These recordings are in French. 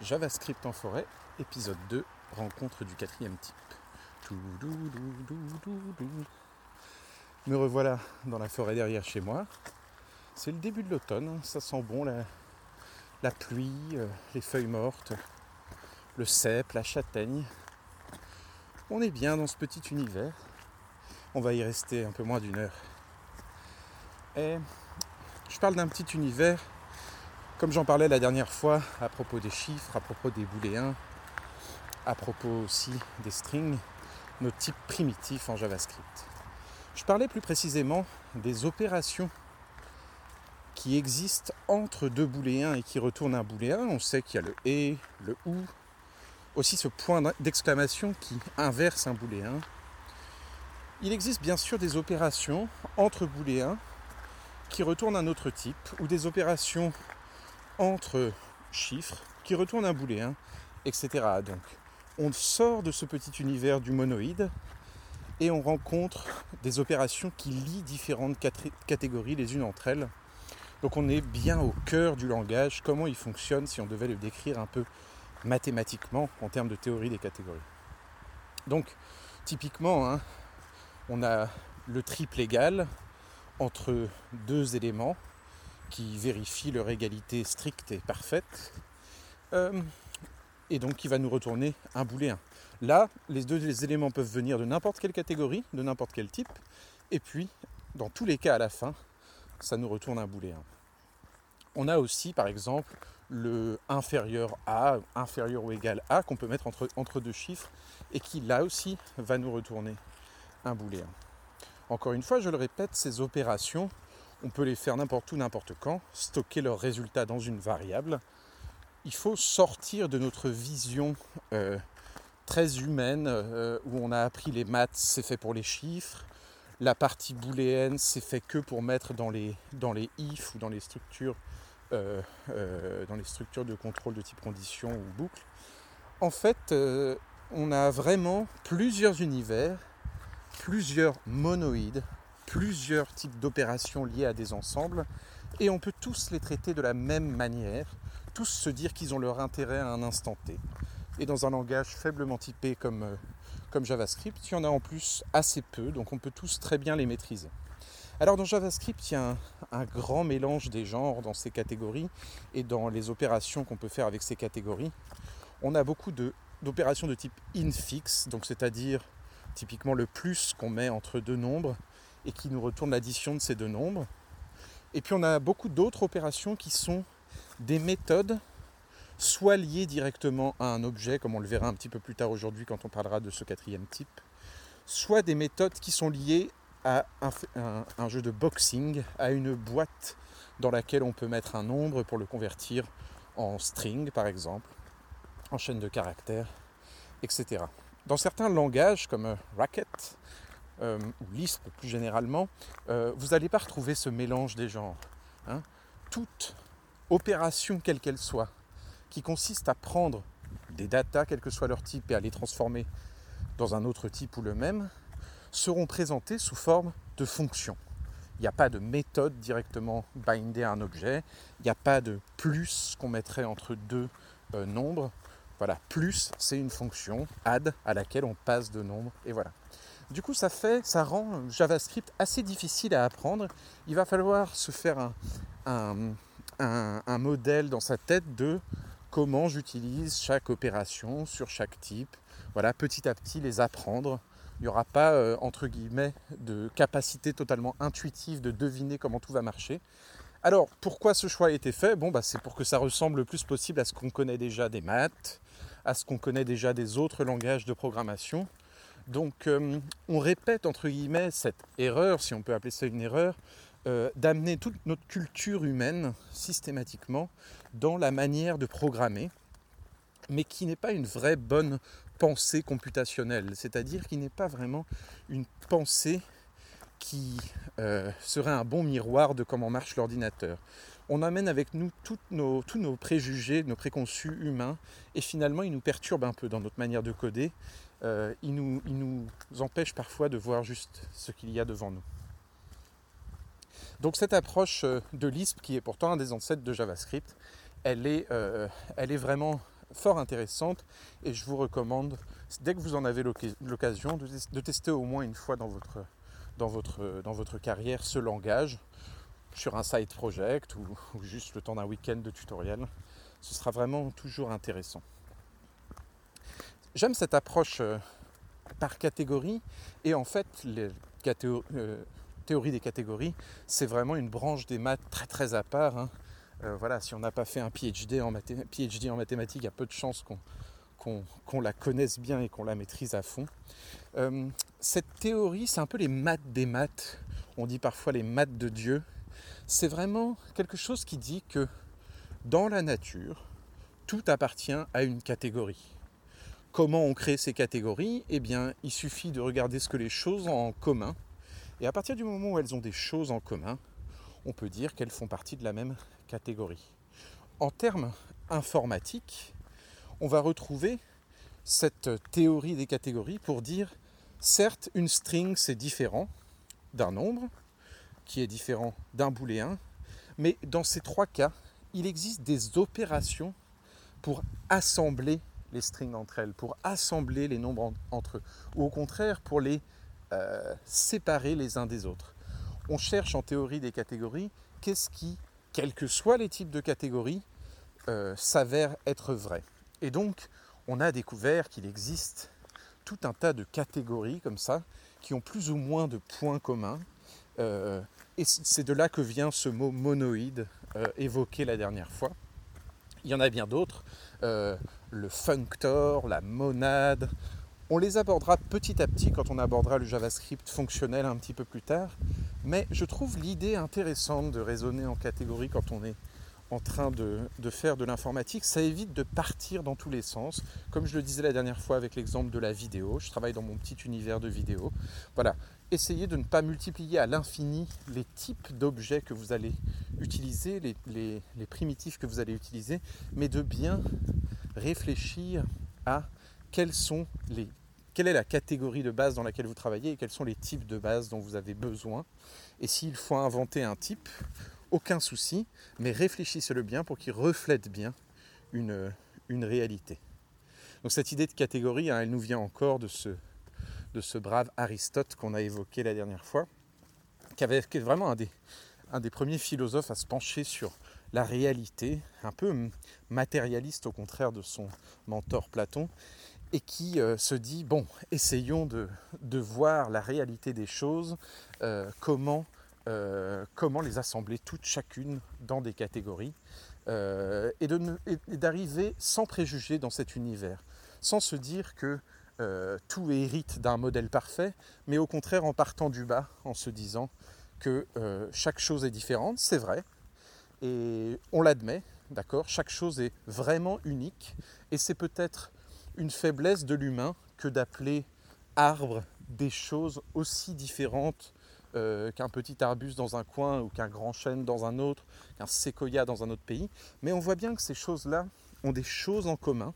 JavaScript en forêt, épisode 2, rencontre du quatrième type. Me revoilà dans la forêt derrière chez moi. C'est le début de l'automne, hein. ça sent bon la, pluie, euh, les feuilles mortes, le cèpe, la châtaigne. On est bien dans ce petit univers. On va y rester un peu moins d'une heure. Et je parle d'un petit univers comme j'en parlais la dernière fois à propos des chiffres, à propos des booléens, à propos aussi des strings, nos types primitifs en JavaScript. Je parlais plus précisément des opérations qui existent entre deux booléens et qui retournent un booléen. On sait qu'il y a le et, le ou, aussi ce point d'exclamation qui inverse un booléen. Il existe bien sûr des opérations entre booléens qui retournent un autre type ou des opérations entre chiffres qui retournent un booléen, etc. Donc on sort de ce petit univers du monoïde et on rencontre des opérations qui lient différentes catégories les unes entre elles. Donc on est bien au cœur du langage, comment il fonctionne si on devait le décrire un peu mathématiquement en termes de théorie des catégories. Donc typiquement, hein, on a le triple égal entre deux éléments qui vérifie leur égalité stricte et parfaite, euh, et donc qui va nous retourner un booléen. Là, les deux éléments peuvent venir de n'importe quelle catégorie, de n'importe quel type, et puis, dans tous les cas, à la fin, ça nous retourne un booléen. On a aussi, par exemple, le inférieur à, inférieur ou égal à, qu'on peut mettre entre, entre deux chiffres, et qui, là aussi, va nous retourner un booléen. Encore une fois, je le répète, ces opérations on peut les faire n'importe où, n'importe quand, stocker leurs résultats dans une variable. Il faut sortir de notre vision euh, très humaine euh, où on a appris les maths, c'est fait pour les chiffres. La partie booléenne, c'est fait que pour mettre dans les, dans les if ou dans les structures, euh, dans les structures de contrôle de type condition ou boucle. En fait, on a vraiment plusieurs univers, plusieurs monoïdes plusieurs types d'opérations liées à des ensembles et on peut tous les traiter de la même manière, tous se dire qu'ils ont leur intérêt à un instant T. Et dans un langage faiblement typé comme, euh, comme JavaScript, il y en a en plus assez peu, donc on peut tous très bien les maîtriser. Alors dans JavaScript, il y a un, grand mélange des genres dans ces catégories et dans les opérations qu'on peut faire avec ces catégories. On a beaucoup d'opérations de, de type infix, donc c'est-à-dire typiquement le plus qu'on met entre deux nombres, et qui nous retourne l'addition de ces deux nombres. Et puis on a beaucoup d'autres opérations qui sont des méthodes soit liées directement à un objet, comme on le verra un petit peu plus tard aujourd'hui quand on parlera de ce quatrième type, soit des méthodes qui sont liées à un, jeu de boxing, à une boîte dans laquelle on peut mettre un nombre pour le convertir en string par exemple, en chaîne de caractères, etc. Dans certains langages comme Racket, euh, ou Lisp plus généralement, euh, vous n'allez pas retrouver ce mélange des genres. Hein. Toute opération, quelle qu'elle soit, qui consiste à prendre des datas, quel que soit leur type, et à les transformer dans un autre type ou le même, seront présentées sous forme de fonctions. Il n'y a pas de méthode directement bindée à un objet, il n'y a pas de plus qu'on mettrait entre deux euh, nombres. Voilà, plus c'est une fonction, add, à laquelle on passe de nombres, et voilà. Du coup, ça fait, ça rend JavaScript assez difficile à apprendre. Il va falloir se faire un, modèle dans sa tête de comment j'utilise chaque opération sur chaque type. Voilà, petit à petit les apprendre. Il n'y aura pas, euh, entre guillemets, de capacité totalement intuitive de deviner comment tout va marcher. Alors, pourquoi ce choix a été fait? Bon, bah, c'est pour que ça ressemble le plus possible à ce qu'on connaît déjà des maths, à ce qu'on connaît déjà des autres langages de programmation. Donc euh, on répète entre guillemets cette erreur, si on peut appeler ça une erreur, euh, d'amener toute notre culture humaine systématiquement dans la manière de programmer, mais qui n'est pas une vraie bonne pensée computationnelle, c'est-à-dire qui n'est pas vraiment une pensée qui euh, serait un bon miroir de comment marche l'ordinateur. On amène avec nous tous nos préjugés, nos préconçus humains, et finalement ils nous perturbent un peu dans notre manière de coder euh, il, nous, empêche parfois de voir juste ce qu'il y a devant nous. Donc cette approche euh, de Lisp, qui est pourtant un des ancêtres de JavaScript, elle est, euh, elle est vraiment fort intéressante et je vous recommande, dès que vous en avez l'occasion, de, tester au moins une fois dans votre carrière ce langage sur un side project ou, juste le temps d'un week-end de tutoriel. Ce sera vraiment toujours intéressant. J'aime cette approche euh, par catégorie et en fait, les euh, théorie des catégories, c'est vraiment une branche des maths très très à part. Hein. Euh, voilà, si on n'a pas fait un PhD en, PhD en mathématiques, il y a peu de chances qu'on la connaisse bien et qu'on la maîtrise à fond. cette théorie, c'est un peu les maths des maths. On dit parfois les maths de Dieu c'est vraiment quelque chose qui dit que dans la nature, tout appartient à une catégorie. Comment on crée ces catégories Eh bien, il suffit de regarder ce que les choses ont en commun. Et à partir du moment où elles ont des choses en commun, on peut dire qu'elles font partie de la même catégorie. En termes informatiques, on va retrouver cette théorie des catégories pour dire, certes, une string, c'est différent d'un nombre, qui est différent d'un booléen. Mais dans ces trois cas, il existe des opérations pour assembler les strings entre elles, pour assembler les nombres entre eux, ou au contraire pour les euh, séparer les uns des autres. On cherche en théorie des catégories qu'est-ce qui, quels que soient les types de catégories, euh, s'avère être vrai? Et donc, on a découvert qu'il existe tout un tas de catégories comme ça, qui ont plus ou moins de points communs, euh, et c'est de là que vient ce mot monoïde évoqué la dernière fois. Il y en a bien d'autres, le functor, la monade. On les abordera petit à petit quand on abordera le JavaScript fonctionnel un petit peu plus tard. Mais je trouve l'idée intéressante de raisonner en catégorie quand on est en train de, faire de l'informatique. Ça évite de partir dans tous les sens. Comme je le disais la dernière fois avec l'exemple de la vidéo, je travaille dans mon petit univers de vidéo. Voilà, essayez de ne pas multiplier à l'infini les types d'objets que vous allez utiliser, les, primitifs que vous allez utiliser, mais de bien réfléchir à quels sont les, quelle est la catégorie de base dans laquelle vous travaillez et quels sont les types de base dont vous avez besoin. Et s'il faut inventer un type, aucun souci, mais réfléchissez-le bien pour qu'il reflète bien une, une réalité. Donc cette idée de catégorie, hein, elle nous vient encore de ce, de ce brave Aristote qu'on a évoqué la dernière fois, qui, avait, est vraiment un des, un des premiers philosophes à se pencher sur la réalité, un peu matérialiste au contraire de son mentor Platon, et qui euh, se dit, bon, essayons de, voir la réalité des choses, euh, comment, euh, comment les assembler toutes chacune dans des catégories, et d'arriver sans préjugés dans cet univers, sans se dire que tout hérite d'un modèle parfait, mais au contraire en partant du bas, en se disant que chaque chose est différente, c'est vrai, et on l'admet, d'accord, chaque chose est vraiment unique, et c'est peut-être une faiblesse de l'humain que d'appeler arbre des choses aussi différentes euh, qu'un petit arbuste dans un coin ou qu'un grand chêne dans un autre, qu'un séquoia dans un autre pays. Mais on voit bien que ces choses-là ont des choses en commun.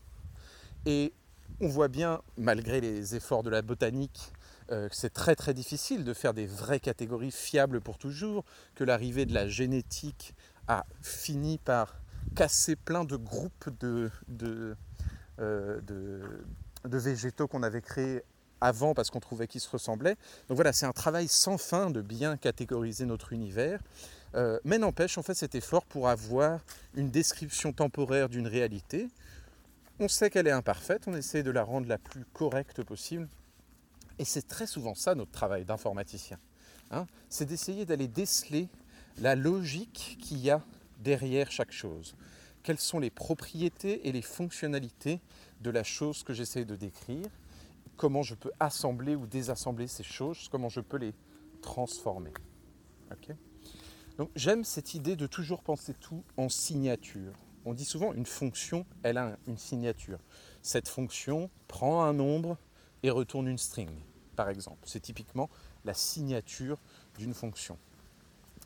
Et on voit bien, malgré les efforts de la botanique, euh, que c'est très très difficile de faire des vraies catégories fiables pour toujours, que l'arrivée de la génétique a fini par casser plein de groupes de, de, euh, végétaux qu'on avait créés avant parce qu'on trouvait qu'ils se ressemblaient. Donc voilà, c'est un travail sans fin de bien catégoriser notre univers. Euh, mais n'empêche, on fait cet effort pour avoir une description temporaire d'une réalité, on sait qu'elle est imparfaite, on essaie de la rendre la plus correcte possible. Et c'est très souvent ça notre travail d'informaticien. Hein. c'est d'essayer d'aller déceler la logique qu'il y a derrière chaque chose. Quelles sont les propriétés et les fonctionnalités de la chose que j'essaie de décrire? Comment je peux assembler ou désassembler ces choses? Comment je peux les transformer? Donc j'aime cette idée de toujours penser tout en signature on dit souvent une fonction, elle a une signature. Cette fonction prend un nombre et retourne une string, par exemple. C'est typiquement la signature d'une fonction.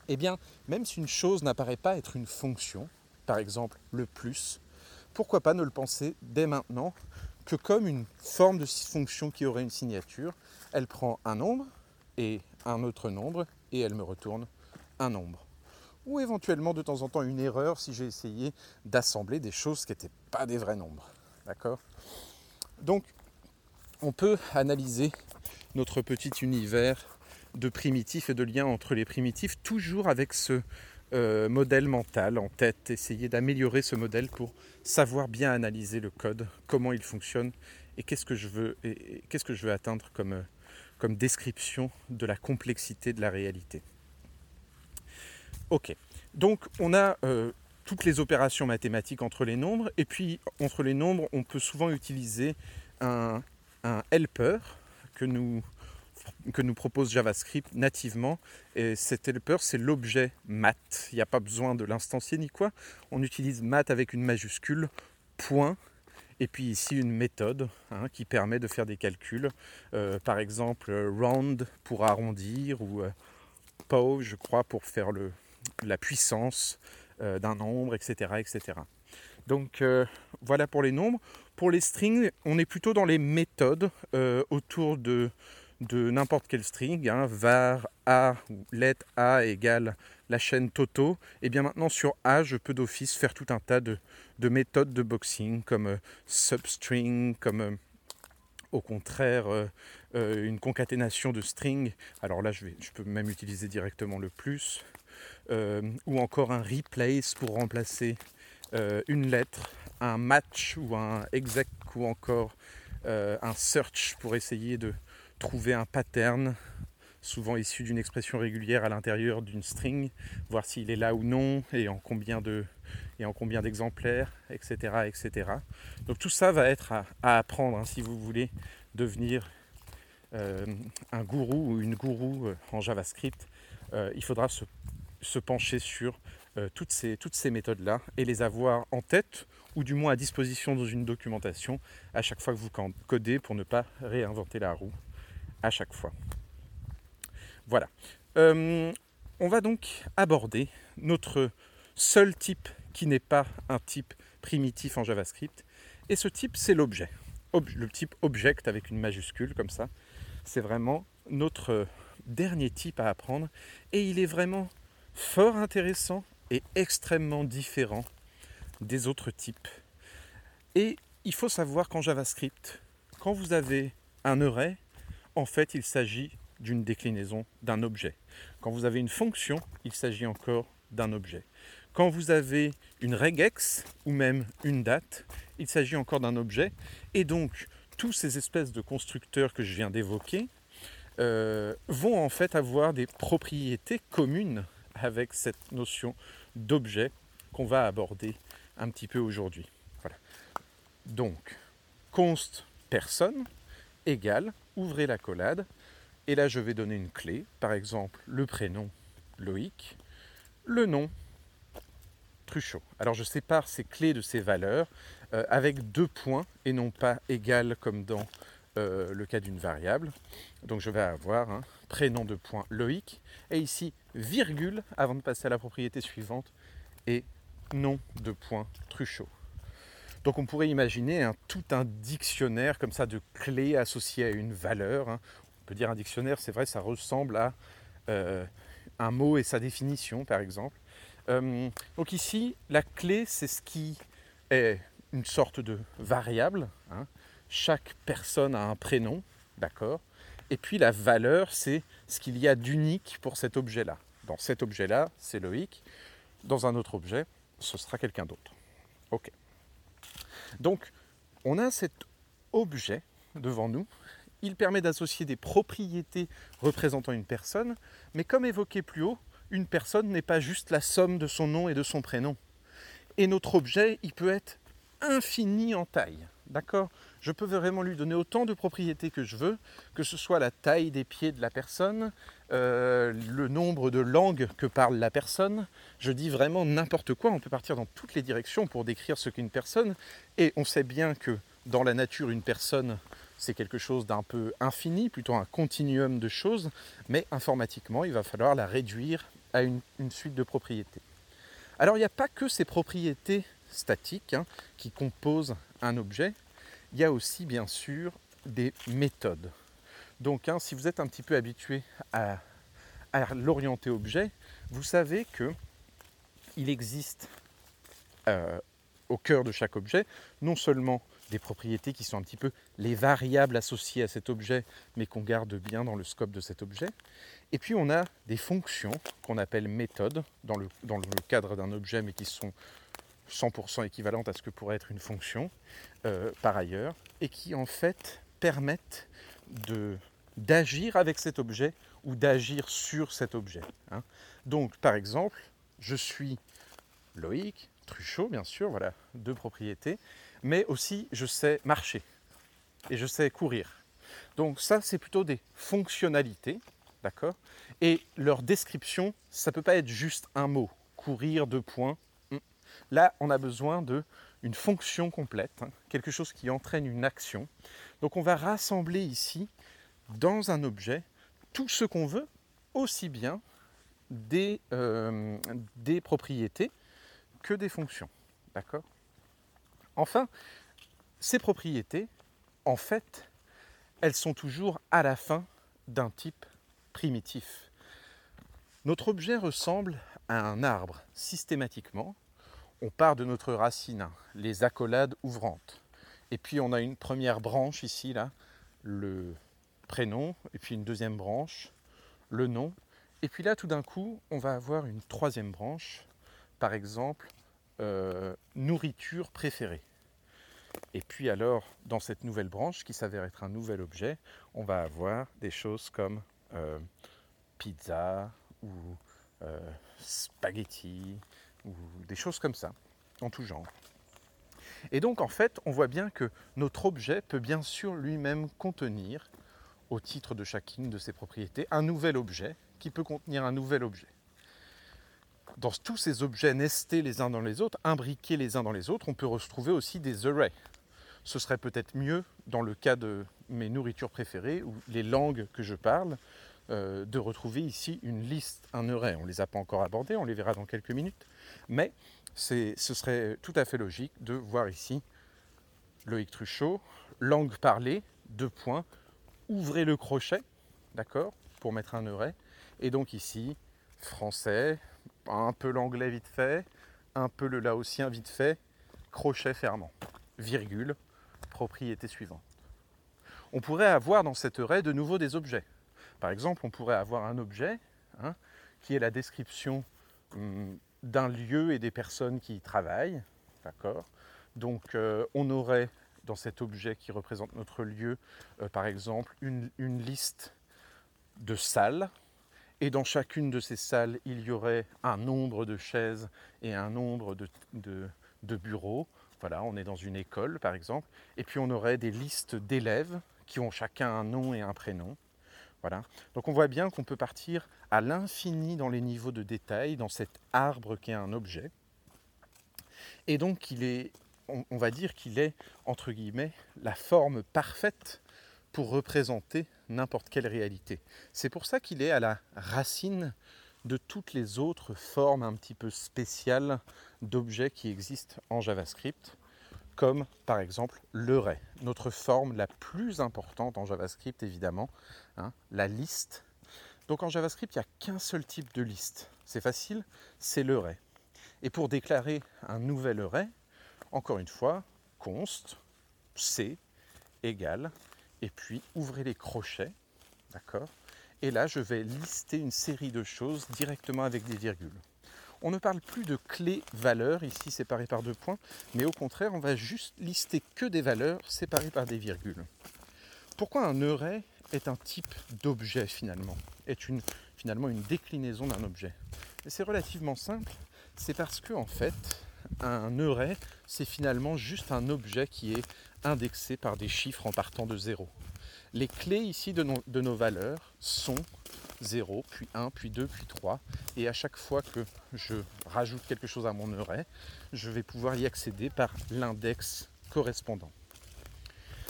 Eh bien, même si une chose n'apparaît pas être une fonction, par exemple le plus, pourquoi pas ne le penser dès maintenant que comme une forme de fonction qui aurait une signature, elle prend un nombre et un autre nombre et elle me retourne un nombre. ou éventuellement de temps en temps une erreur si j'ai essayé d'assembler des choses qui n'étaient pas des vrais nombres. D'accord? Donc, on peut analyser notre petit univers de primitifs et de liens entre les primitifs, toujours avec ce euh, modèle mental en tête, essayer d'améliorer ce modèle pour savoir bien analyser le code, comment il fonctionne et qu'est-ce que je veux, atteindre comme, euh, comme description de la complexité de la réalité. Ok, donc on a euh, toutes les opérations mathématiques entre les nombres, et puis entre les nombres, on peut souvent utiliser un helper que nous, que nous propose JavaScript nativement. Et cet helper, c'est l'objet math. Il n'y a pas besoin de l'instancier ni quoi. On utilise math avec une majuscule, point, et puis ici une méthode hein, qui permet de faire des calculs. Euh, par exemple, round pour arrondir ou euh, je crois, pour faire la puissance euh, d'un nombre, etc. etc. Donc euh, voilà pour les nombres. Pour les strings, on est plutôt dans les méthodes autour de de n'importe quel string, hein, var a ou let a égale la chaîne toto, et bien maintenant sur a, je peux d'office faire tout un tas de, méthodes de boxing, comme euh, substring, comme euh, au contraire euh, une concaténation de string. Alors là, je, vais, je peux même utiliser directement le plus, ou encore un replace pour remplacer une lettre, un match ou un exec, ou encore un search pour essayer de trouver un pattern, souvent issu d'une expression régulière à l'intérieur d'une string, voir s'il est là ou non et en combien de et en combien d'exemplaires, etc., etc. Donc tout ça va être à, apprendre hein, si vous voulez devenir euh, un gourou ou une gourou euh, en JavaScript. Euh, il faudra se, se pencher sur toutes ces, toutes ces méthodes-là et les avoir en tête ou du moins à disposition dans une documentation à chaque fois que vous codez pour ne pas réinventer la roue à chaque fois. Voilà. Euh, on va donc aborder notre seul type qui n'est pas un type primitif en JavaScript. Et ce type, c'est l'objet. le type object avec une majuscule comme ça. C'est vraiment notre dernier type à apprendre. Et il est vraiment fort intéressant et extrêmement différent des autres types. Et il faut savoir qu'en JavaScript, quand vous avez un array, en fait, il s'agit d'une déclinaison d'un objet. Quand vous avez une fonction, il s'agit encore d'un objet. Quand vous avez une regex ou même une date, il s'agit encore d'un objet. Et donc, tous ces espèces de constructeurs que je viens d'évoquer euh, vont en fait avoir des propriétés communes avec cette notion d'objet qu'on va aborder un petit peu aujourd'hui. Donc, const personne égale ouvrez la collade, et là je vais donner une clé, par exemple le prénom Loïc, le nom Truchot. Alors je sépare ces clés de ces valeurs euh, avec deux points et non pas égal comme dans euh, le cas d'une variable. Donc je vais avoir un prénom de point Loïc et ici virgule avant de passer à la propriété suivante et nom de point Truchot. Donc on pourrait imaginer tout un dictionnaire comme ça de clés associées à une valeur. Hein. On peut dire un dictionnaire, c'est vrai, ça ressemble à euh, un mot et sa définition, par exemple. Euh, donc ici, la clé, c'est ce qui est une sorte de variable. Hein. Chaque personne a un prénom, d'accord Et puis la valeur, c'est ce qu'il y a d'unique pour cet objet-là. Dans cet objet-là, c'est Loïc. Dans un autre objet, ce sera quelqu'un d'autre. OK. Donc, on a cet objet devant nous. Il permet d'associer des propriétés représentant une personne, mais comme évoqué plus haut, une personne n'est pas juste la somme de son nom et de son prénom. Et notre objet, il peut être infini en taille. D'accord? Je peux vraiment lui donner autant de propriétés que je veux, que ce soit la taille des pieds de la personne, euh, le nombre de langues que parle la personne. Je dis vraiment n'importe quoi. On peut partir dans toutes les directions pour décrire ce qu'est une personne. Et on sait bien que dans la nature, une personne, c'est quelque chose d'un peu infini, plutôt un continuum de choses. Mais informatiquement, il va falloir la réduire à une, suite de propriétés. Alors il n'y a pas que ces propriétés statiques hein, qui composent un objet, il y a aussi bien sûr des méthodes. Donc hein, si vous êtes un petit peu habitué à, l'orienter objet, vous savez que il existe euh, au cœur de chaque objet non seulement des propriétés qui sont un petit peu les variables associées à cet objet, mais qu'on garde bien dans le scope de cet objet. Et puis on a des fonctions qu'on appelle méthodes dans le, cadre d'un objet, mais qui sont 100% équivalentes à ce que pourrait être une fonction euh, par ailleurs, et qui en fait permettent d'agir avec cet objet ou d'agir sur cet objet. Hein. Donc par exemple, je suis Loïc, Truchot bien sûr, voilà, deux propriétés, mais aussi je sais marcher et je sais courir. Donc ça, c'est plutôt des fonctionnalités, d'accord? Et leur description, ça ne peut pas être juste un mot, courir, deux points. Hmm. Là, on a besoin d'une fonction complète, hein, quelque chose qui entraîne une action. Donc on va rassembler ici, dans un objet, tout ce qu'on veut, aussi bien des, euh, propriétés que des fonctions. D'accord? Enfin, ces propriétés, en fait, elles sont toujours à la fin d'un type primitif. Notre objet ressemble à un arbre systématiquement. On part de notre racine, les accolades ouvrantes. Et puis on a une première branche ici, là, le prénom, et puis une deuxième branche, le nom. Et puis là, tout d'un coup, on va avoir une troisième branche, par exemple, euh, nourriture préférée. Et puis alors, dans cette nouvelle branche, qui s'avère être un nouvel objet, on va avoir des choses comme euh, pizza ou euh, spaghetti ou des choses comme ça, en tout genre. Et donc en fait, on voit bien que notre objet peut bien sûr lui-même contenir, au titre de chacune de ses propriétés, un nouvel objet qui peut contenir un nouvel objet dans tous ces objets nestés les uns dans les autres, imbriqués les uns dans les autres, on peut retrouver aussi des arrays. Ce serait peut-être mieux, dans le cas de mes nourritures préférées ou les langues que je parle, euh, de retrouver ici une liste, un array. On ne les a pas encore abordés, on les verra dans quelques minutes, mais ce serait tout à fait logique de voir ici Loïc Truchot, langue parlée, deux points, ouvrez le crochet, d'accord, pour mettre un array, et donc ici, français, un peu l'anglais vite fait, un peu le laotien vite fait, crochet fermant, virgule, propriété suivante. On pourrait avoir dans cette array de nouveau des objets. Par exemple, on pourrait avoir un objet hein, qui est la description hum, d'un lieu et des personnes qui y travaillent. D'accord Donc euh, on aurait dans cet objet qui représente notre lieu, euh, par exemple, une, une liste de salles et dans chacune de ces salles, il y aurait un nombre de chaises et un nombre de, bureaux. Voilà, on est dans une école par exemple. Et puis on aurait des listes d'élèves qui ont chacun un nom et un prénom. Voilà. Donc on voit bien qu'on peut partir à l'infini dans les niveaux de détail, dans cet arbre qui est un objet. Et donc il est, on va dire qu'il est, entre guillemets, la forme parfaite pour représenter n'importe quelle réalité. C'est pour ça qu'il est à la racine de toutes les autres formes un petit peu spéciales d'objets qui existent en JavaScript, comme par exemple l'array, notre forme la plus importante en JavaScript évidemment, hein, la liste. Donc en JavaScript, il n'y a qu'un seul type de liste. C'est facile, c'est l'array. Et pour déclarer un nouvel array, encore une fois, const c égale et puis ouvrez les crochets, d'accord? Et là, je vais lister une série de choses directement avec des virgules. On ne parle plus de clés valeurs, ici séparées par deux points, mais au contraire, on va juste lister que des valeurs séparées par des virgules. Pourquoi un array est un type d'objet finalement? Est une, finalement une déclinaison d'un objet? C'est relativement simple, c'est parce que en fait, un array, c'est finalement juste un objet qui est indexé par des chiffres en partant de 0. Les clés ici de nos, valeurs sont 0, puis 1, puis 2, puis 3. Et à chaque fois que je rajoute quelque chose à mon array, je vais pouvoir y accéder par l'index correspondant.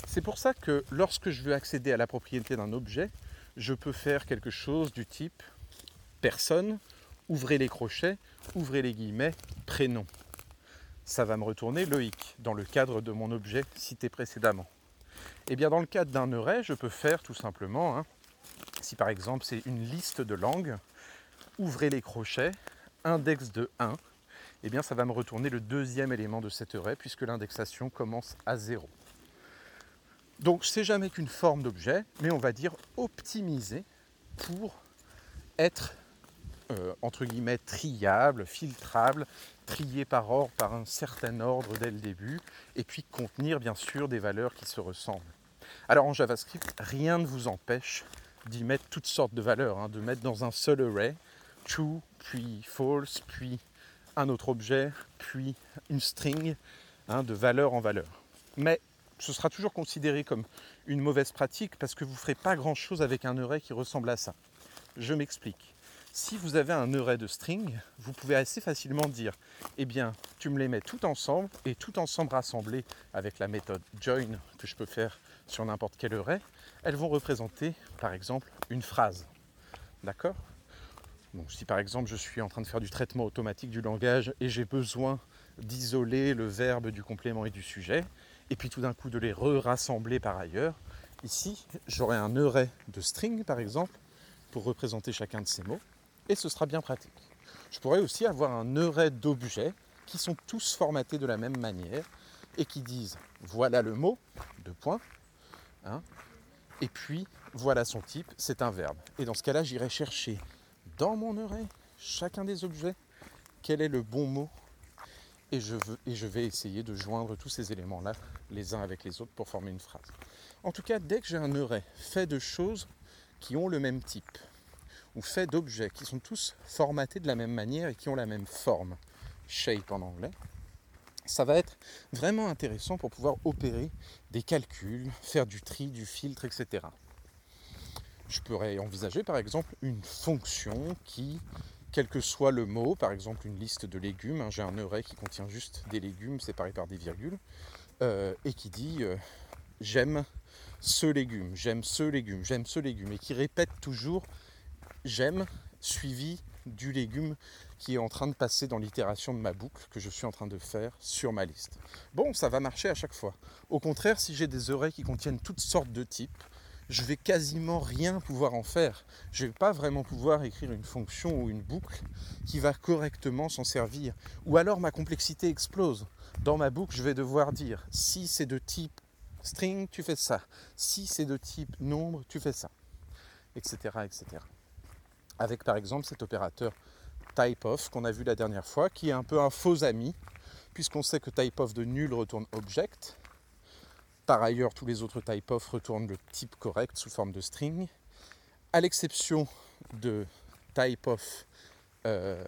C'est pour ça que lorsque je veux accéder à la propriété d'un objet, je peux faire quelque chose du type personne, ouvrez les crochets, ouvrez les guillemets, prénom ça va me retourner Loïc dans le cadre de mon objet cité précédemment. Et eh bien dans le cadre d'un array, je peux faire tout simplement, hein, si par exemple c'est une liste de langues, ouvrez les crochets, index de 1, eh bien ça va me retourner le deuxième élément de cet array puisque l'indexation commence à 0. Donc c'est jamais qu'une forme d'objet, mais on va dire optimisé pour être euh, entre guillemets triable, filtrable, trié par ordre, par un certain ordre dès le début, et puis contenir bien sûr des valeurs qui se ressemblent. Alors en JavaScript, rien ne vous empêche d'y mettre toutes sortes de valeurs, hein, de mettre dans un seul array true, puis false, puis un autre objet, puis une string hein, de valeur en valeur. Mais ce sera toujours considéré comme une mauvaise pratique parce que vous ne ferez pas grand-chose avec un array qui ressemble à ça. Je m'explique. Si vous avez un array de string, vous pouvez assez facilement dire eh bien, tu me les mets tout ensemble et tout ensemble rassemblés avec la méthode join que je peux faire sur n'importe quel array, elles vont représenter par exemple une phrase. D'accord? Donc, si par exemple je suis en train de faire du traitement automatique du langage et j'ai besoin d'isoler le verbe du complément et du sujet, et puis tout d'un coup de les re-rassembler par ailleurs, ici j'aurai un array de string par exemple pour représenter chacun de ces mots, ce sera bien pratique. Je pourrais aussi avoir un array d'objets qui sont tous formatés de la même manière et qui disent voilà le mot, deux points, hein, et puis voilà son type, c'est un verbe. Et dans ce cas-là, j'irai chercher dans mon array chacun des objets quel est le bon mot et je, veux, vais essayer de joindre tous ces éléments-là les uns avec les autres pour former une phrase. En tout cas, dès que j'ai un array fait de choses qui ont le même type, ou fait d'objets qui sont tous formatés de la même manière et qui ont la même forme, shape en anglais, ça va être vraiment intéressant pour pouvoir opérer des calculs, faire du tri, du filtre, etc. Je pourrais envisager par exemple une fonction qui, quel que soit le mot, par exemple une liste de légumes, hein, j'ai un array qui contient juste des légumes séparés par des virgules, euh, et qui dit euh, j'aime ce légume, j'aime ce légume, j'aime ce légume, et qui répète toujours j'aime suivi du légume qui est en train de passer dans l'itération de ma boucle que je suis en train de faire sur ma liste. Bon, ça va marcher à chaque fois. Au contraire, si j'ai des arrays qui contiennent toutes sortes de types, je vais quasiment rien pouvoir en faire. Je ne vais pas vraiment pouvoir écrire une fonction ou une boucle qui va correctement s'en servir. Ou alors ma complexité explose. Dans ma boucle, je vais devoir dire si c'est de type string, tu fais ça. Si c'est de type nombre, tu fais ça. Etc. etc. Avec par exemple cet opérateur typeof qu'on a vu la dernière fois, qui est un peu un faux ami, puisqu'on sait que typeof de nul retourne object, par ailleurs, tous les autres type-of retournent le type correct sous forme de string, à l'exception de type-of euh,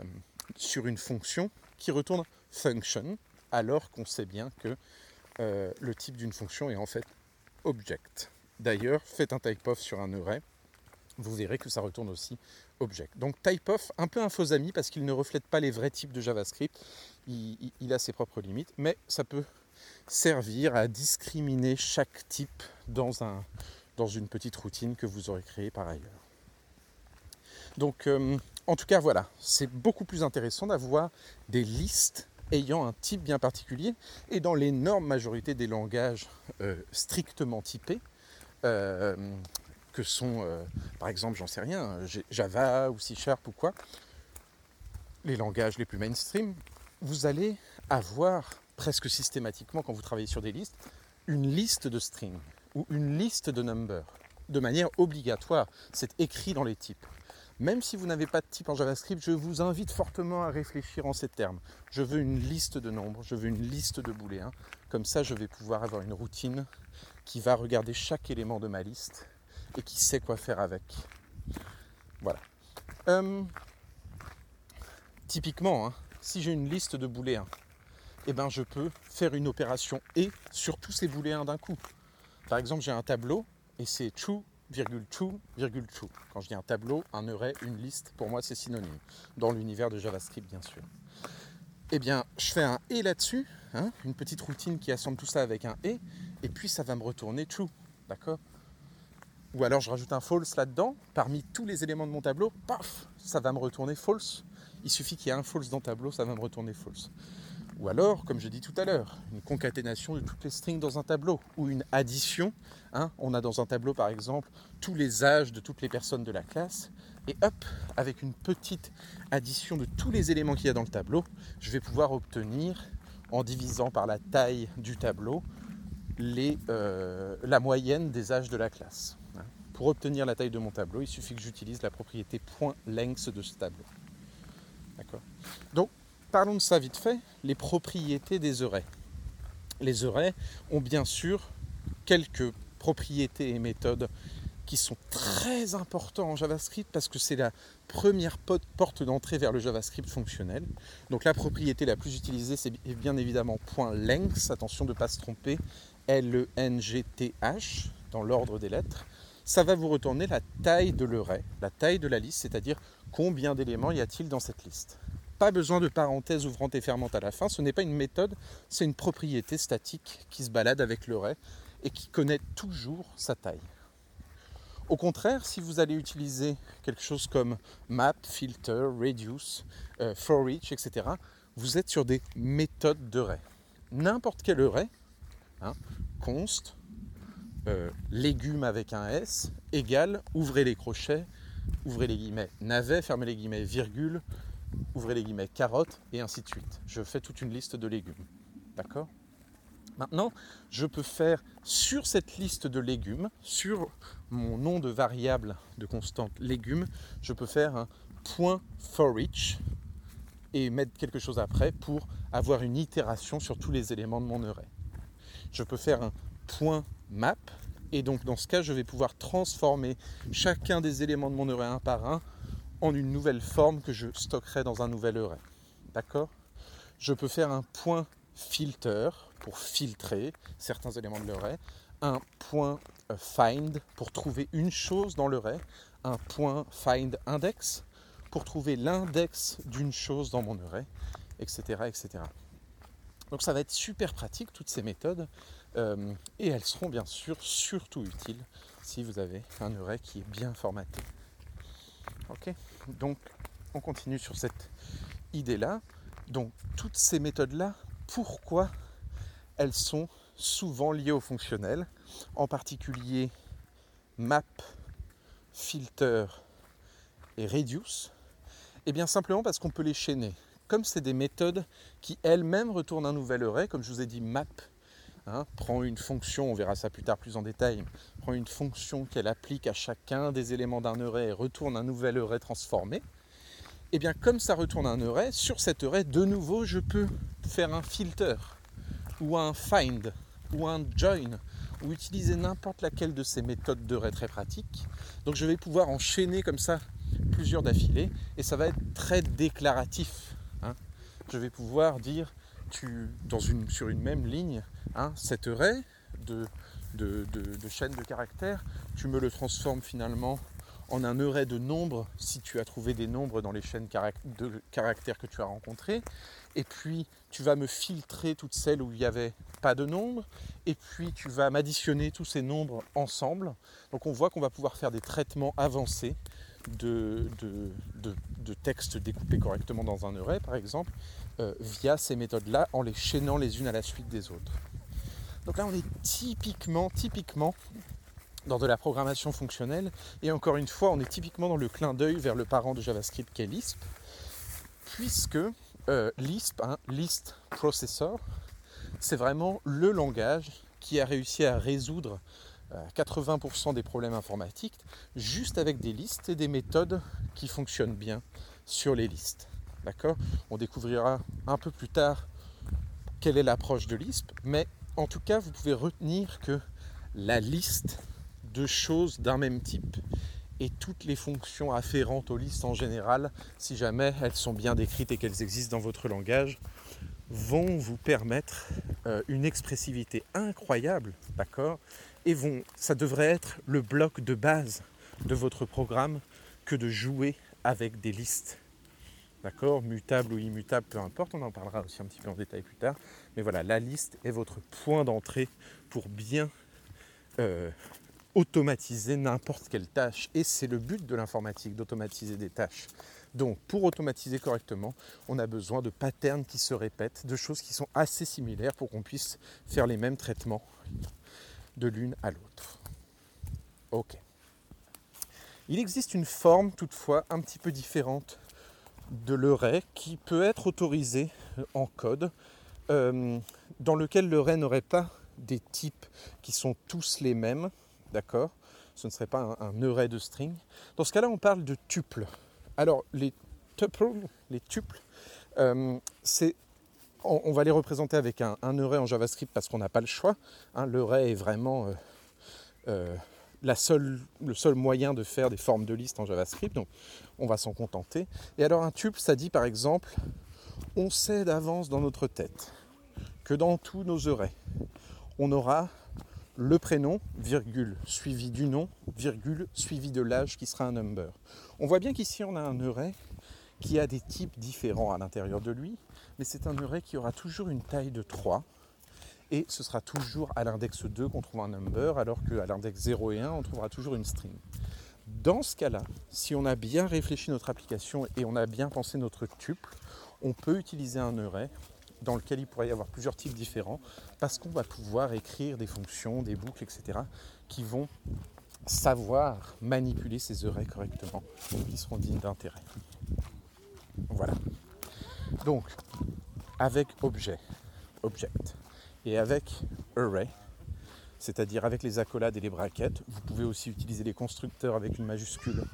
sur une fonction qui retourne function, alors qu'on sait bien que euh, le type d'une fonction est en fait object. D'ailleurs, faites un type-of sur un array, vous verrez que ça retourne aussi object. Donc type-of, un peu un faux ami parce qu'il ne reflète pas les vrais types de JavaScript, il a ses propres limites, mais ça peut servir à discriminer chaque type dans une petite routine que vous aurez créée par ailleurs. Donc euh, en tout cas voilà, c'est beaucoup plus intéressant d'avoir des listes ayant un type bien particulier et dans l'énorme majorité des langages euh, strictement typés, euh, que sont par exemple, j'en sais rien, Java ou C Sharp ou quoi, les langages les plus mainstream, vous allez avoir presque systématiquement quand vous travaillez sur des listes, une liste de strings ou une liste de numbers de manière obligatoire. C'est écrit dans les types. Même si vous n'avez pas de type en JavaScript, je vous invite fortement à réfléchir en ces termes. Je veux une liste de nombres, je veux une liste de booléens. Comme ça, je vais pouvoir avoir une routine qui va regarder chaque élément de ma liste et qui sait quoi faire avec. Voilà. Euh, typiquement, hein, si j'ai une liste de booléens, eh ben, je peux faire une opération et sur tous ces booléens d'un coup. Par exemple, j'ai un tableau et c'est true, virgule true, virgule true. Quand je dis un tableau, un array, une liste, pour moi c'est synonyme. Dans l'univers de JavaScript, bien sûr. Eh bien, je fais un et là-dessus, hein, une petite routine qui assemble tout ça avec un et, et puis ça va me retourner true. D'accord? Ou alors je rajoute un false là-dedans, parmi tous les éléments de mon tableau, paf, ça va me retourner false. Il suffit qu'il y ait un false dans le tableau, ça va me retourner false. Ou alors, comme je dis tout à l'heure, une concaténation de toutes les strings dans un tableau, ou une addition. Hein. on a dans un tableau, par exemple, tous les âges de toutes les personnes de la classe. Et hop, avec une petite addition de tous les éléments qu'il y a dans le tableau, je vais pouvoir obtenir, en divisant par la taille du tableau, euh, la moyenne des âges de la classe. Pour obtenir la taille de mon tableau, il suffit que j'utilise la propriété point-length de ce tableau. D'accord? Donc, parlons de ça vite fait, les propriétés des arrays. Les arrays ont bien sûr quelques propriétés et méthodes qui sont très importants en JavaScript parce que c'est la première porte d'entrée vers le JavaScript fonctionnel. Donc la propriété la plus utilisée, c'est bien évidemment .length, attention de ne pas se tromper, L-E-N-G-T-H, dans l'ordre des lettres. Ça va vous retourner la taille de l'array, la taille de la liste, c'est-à-dire combien d'éléments y a-t-il dans cette liste. Pas besoin de parenthèse ouvrante et fermante à la fin, ce n'est pas une méthode, c'est une propriété statique qui se balade avec l'array et qui connaît toujours sa taille. Au contraire, si vous allez utiliser quelque chose comme map, filter, reduce, for each, etc., vous êtes sur des méthodes de. N'importe quel array, hein, const, euh, légumes avec un S, égale, ouvrez les crochets, ouvrez les guillemets, navet, fermez les guillemets, virgule, ouvrez les guillemets, carotte, et ainsi de suite. Je fais toute une liste de légumes. D'accord? Maintenant, je peux faire sur cette liste de légumes, sur mon nom de variable de constante légumes, je peux faire un point for each et mettre quelque chose après pour avoir une itération sur tous les éléments de mon array. Je peux faire un point map et donc dans ce cas, je vais pouvoir transformer chacun des éléments de mon array un par un en une nouvelle forme que je stockerai dans un nouvel array. D'accord? Je peux faire un point filter pour filtrer certains éléments de l'array, un point euh, find pour trouver une chose dans l'array, un point find index pour trouver l'index d'une chose dans mon array, etc., etc. Donc ça va être super pratique toutes ces méthodes euh, et elles seront bien sûr surtout utiles si vous avez un array qui est bien formaté. Ok, donc on continue sur cette idée là. Donc toutes ces méthodes là, pourquoi elles sont souvent liées au fonctionnel, en particulier map, filter et reduce Eh bien simplement parce qu'on peut les chaîner. Comme c'est des méthodes qui elles-mêmes retournent un nouvel array, comme je vous ai dit map hein, prend une fonction, on verra ça plus tard plus en détail, prend une fonction qu'elle applique à chacun des éléments d'un array et retourne un nouvel array transformé. Et eh bien comme ça retourne un array, sur cet array, de nouveau, je peux faire un filter ou un find ou un join ou utiliser n'importe laquelle de ces méthodes de très pratiques. Donc je vais pouvoir enchaîner comme ça plusieurs d'affilée et ça va être très déclaratif. Hein. Je vais pouvoir dire tu, dans une, sur une même ligne, hein, cet array de, de, de, chaîne de caractères, tu me le transformes finalement en un array de nombres si tu as trouvé des nombres dans les chaînes de caractères que tu as rencontrées. Et puis tu vas me filtrer toutes celles où il n'y avait pas de nombres. Et puis tu vas m'additionner tous ces nombres ensemble. Donc on voit qu'on va pouvoir faire des traitements avancés de, de, de, textes découpés correctement dans un array par exemple, euh, via ces méthodes-là en les chaînant les unes à la suite des autres. Donc là on est typiquement, typiquement dans de la programmation fonctionnelle. Et encore une fois, on est typiquement dans le clin d'œil vers le parent de JavaScript qui est Lisp, puisque euh, Lisp, hein, Processor, c'est vraiment le langage qui a réussi à résoudre 80% euh, des problèmes informatiques juste avec des listes et des méthodes qui fonctionnent bien sur les listes. D'accord On découvrira un peu plus tard quelle est l'approche de Lisp, mais en tout cas, vous pouvez retenir que la liste de choses d'un même type et toutes les fonctions afférentes aux listes en général, si jamais elles sont bien décrites et qu'elles existent dans votre langage, vont vous permettre euh, une expressivité incroyable, d'accord Et ça devrait être le bloc de base de votre programme que de jouer avec des listes. D'accord Mutable ou immutable, peu importe, on en parlera aussi un petit peu en détail plus tard. Mais voilà, la liste est votre point d'entrée pour bien euh, automatiser n'importe quelle tâche. Et c'est le but de l'informatique, d'automatiser des tâches. Donc pour automatiser correctement, on a besoin de patterns qui se répètent, de choses qui sont assez similaires pour qu'on puisse faire les mêmes traitements de l'une à l'autre. Ok. Il existe une forme toutefois un petit peu différente de l'array qui peut être autorisée en code, euh, dans lequel l'array n'aurait pas des types qui sont tous les mêmes, d'accord? Ce ne serait pas un, array de string. Dans ce cas-là, on parle de tuples. Alors, les tuples, les tuples, euh, on, va les représenter avec un, array en JavaScript parce qu'on n'a pas le choix. Hein, l'array est vraiment euh, euh, le seul moyen de faire des formes de liste en JavaScript, donc on va s'en contenter. Et alors un tuple, ça dit par exemple, on sait d'avance dans notre tête que dans tous nos arrays, on aura le prénom, virgule, suivi du nom, virgule, suivi de l'âge qui sera un number. On voit bien qu'ici on a un array qui a des types différents à l'intérieur de lui, mais c'est un array qui aura toujours une taille de 3, et ce sera toujours à l'index 2 qu'on trouve un number, alors qu'à l'index 0 et 1, on trouvera toujours une string. Dans ce cas-là, si on a bien réfléchi notre application et on a bien pensé notre tuple, on peut utiliser un array dans lequel il pourrait y avoir plusieurs types différents, parce qu'on va pouvoir écrire des fonctions, des boucles, etc., qui vont savoir manipuler ces arrays correctement, qui seront dignes d'intérêt. Voilà. Donc, avec objet, object, et avec array, c'est-à-dire avec les accolades et les brackets, vous pouvez aussi utiliser les constructeurs avec une majuscule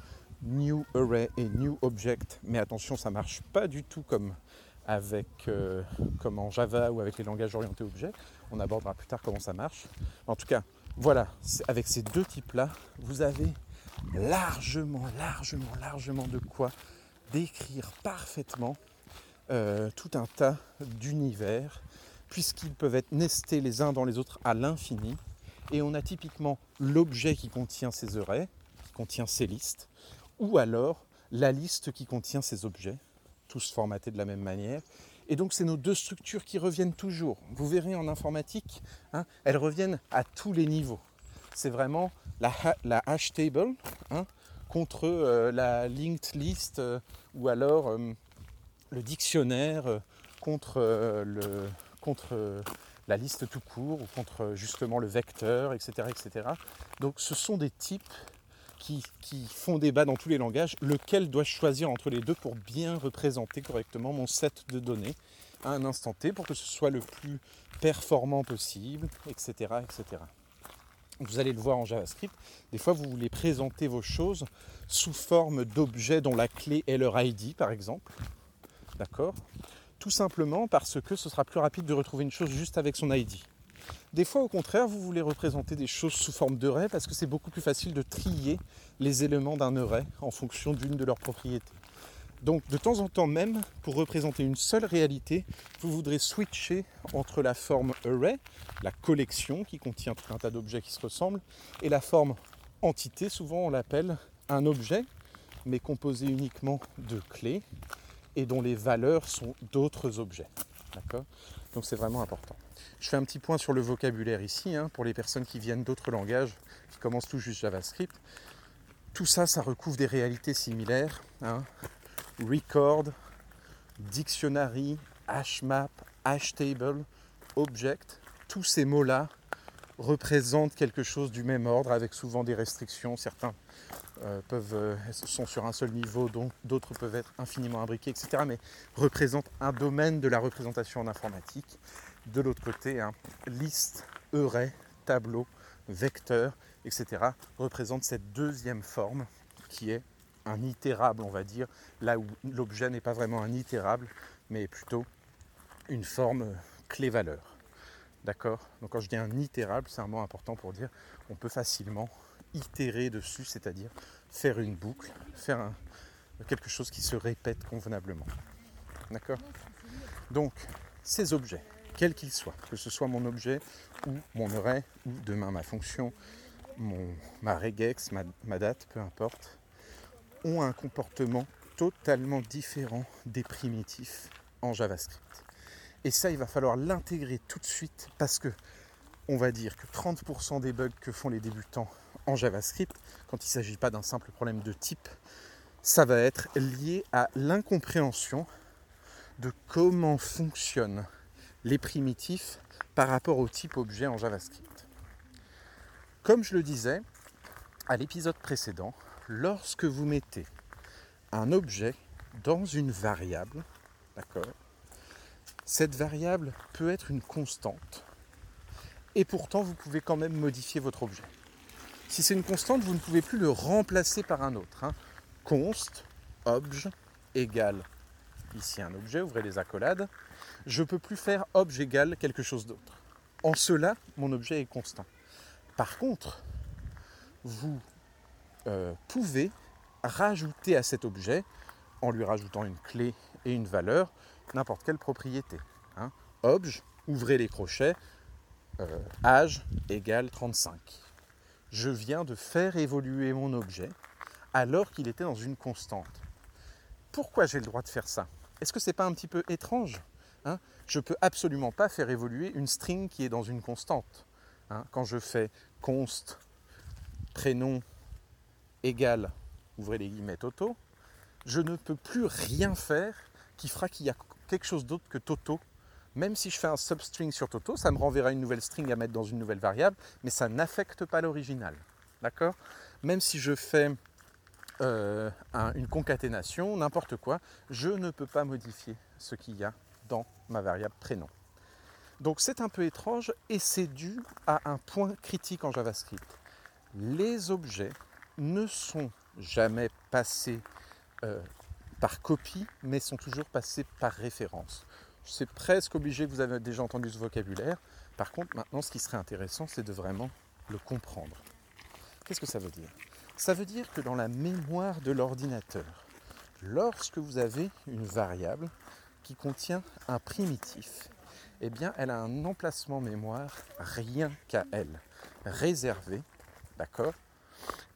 new array et new object, mais attention, ça ne marche pas du tout comme, avec, euh, comme en Java ou avec les langages orientés objets. On abordera plus tard comment ça marche. En tout cas, voilà, avec ces deux types-là, vous avez largement, largement, largement de quoi décrire parfaitement euh, tout un tas d'univers, puisqu'ils peuvent être nestés les uns dans les autres à l'infini. Et on a typiquement l'objet qui contient ces arrays, qui contient ces listes, ou alors la liste qui contient ces objets, tous formatés de la même manière. Et donc c'est nos deux structures qui reviennent toujours. Vous verrez en informatique, hein, elles reviennent à tous les niveaux. C'est vraiment la, hash table, hein, contre euh, la linked list euh, ou alors euh, le dictionnaire contre, le, contre la liste tout court ou contre justement le vecteur, etc., etc. Donc ce sont des types qui, qui, font débat dans tous les langages, lequel dois-je choisir entre les deux pour bien représenter correctement mon set de données à un instant T pour que ce soit le plus performant possible, etc. etc vous allez le voir en JavaScript, des fois vous voulez présenter vos choses sous forme d'objets dont la clé est leur ID par exemple. D'accord? Tout simplement parce que ce sera plus rapide de retrouver une chose juste avec son ID. Des fois au contraire, vous voulez représenter des choses sous forme d'array parce que c'est beaucoup plus facile de trier les éléments d'un array en fonction d'une de leurs propriétés. Donc de temps en temps même, pour représenter une seule réalité, vous voudrez switcher entre la forme array, la collection qui contient tout un tas d'objets qui se ressemblent, et la forme entité, souvent on l'appelle un objet, mais composé uniquement de clés et dont les valeurs sont d'autres objets. D'accord? Donc c'est vraiment important. Je fais un petit point sur le vocabulaire ici, hein, pour les personnes qui viennent d'autres langages, qui commencent tout juste JavaScript. Tout ça, ça recouvre des réalités similaires. Hein record, dictionary, hashmap, hashtable, object, tous ces mots-là représentent quelque chose du même ordre avec souvent des restrictions. Certains euh, euh, sont sur un seul niveau, d'autres peuvent être infiniment imbriqués, etc. Mais représentent un domaine de la représentation en informatique. De l'autre côté, hein, liste, array, tableau, vecteur, etc. représentent cette deuxième forme qui est un itérable, on va dire, là où l'objet n'est pas vraiment un itérable, mais plutôt une forme clé-valeur. D'accord? Donc quand je dis un itérable, c'est un mot important pour dire on peut facilement itérer dessus, c'est-à-dire faire une boucle, faire quelque chose qui se répète convenablement. D'accord? Donc ces objets, quels qu'ils soient, que ce soit mon objet ou mon array, ou demain ma fonction, mon, ma regex, ma date, peu importe, ont un comportement totalement différent des primitifs en JavaScript. Et ça, il va falloir l'intégrer tout de suite parce que on va dire que 30% des bugs que font les débutants en JavaScript, quand il ne s'agit pas d'un simple problème de type, ça va être lié à l'incompréhension de comment fonctionnent les primitifs par rapport au type objet en JavaScript. Comme je le disais à l'épisode précédent, lorsque vous mettez un objet dans une variable, Cette variable peut être une constante et pourtant vous pouvez quand même modifier votre objet. Si c'est une constante, vous ne pouvez plus le remplacer par un autre. Hein. Const, obj, égale, ici un objet, ouvrez les accolades, je ne peux plus faire obj égale quelque chose d'autre. En cela, mon objet est constant. Par contre, vous euh, pouvez rajouter à cet objet, en lui rajoutant une clé et une valeur, n'importe quelle propriété. Hein. Obj, ouvrez les crochets, euh, âge égale 35 je viens de faire évoluer mon objet alors qu'il était dans une constante. Pourquoi j'ai le droit de faire ça? Est-ce que ce n'est pas un petit peu étrange hein? Je ne peux absolument pas faire évoluer une string qui est dans une constante. Hein? Quand je fais const prénom égal, ouvrez les guillemets Toto, je ne peux plus rien faire qui fera qu'il y a quelque chose d'autre que Toto même si je fais un substring sur Toto, ça me renverra une nouvelle string à mettre dans une nouvelle variable, mais ça n'affecte pas l'original. D'accord? Même si je fais euh, une concaténation, n'importe quoi, je ne peux pas modifier ce qu'il y a dans ma variable prénom. Donc c'est un peu étrange et c'est dû à un point critique en JavaScript. Les objets ne sont jamais passés euh, par copie, mais sont toujours passés par référence. C'est presque obligé que vous avez déjà entendu ce vocabulaire. Par contre, maintenant, ce qui serait intéressant, c'est de vraiment le comprendre. Qu'est-ce que ça veut dire? Ça veut dire que dans la mémoire de l'ordinateur, lorsque vous avez une variable qui contient un primitif, eh bien, elle a un emplacement mémoire rien qu'à elle, réservé, d'accord?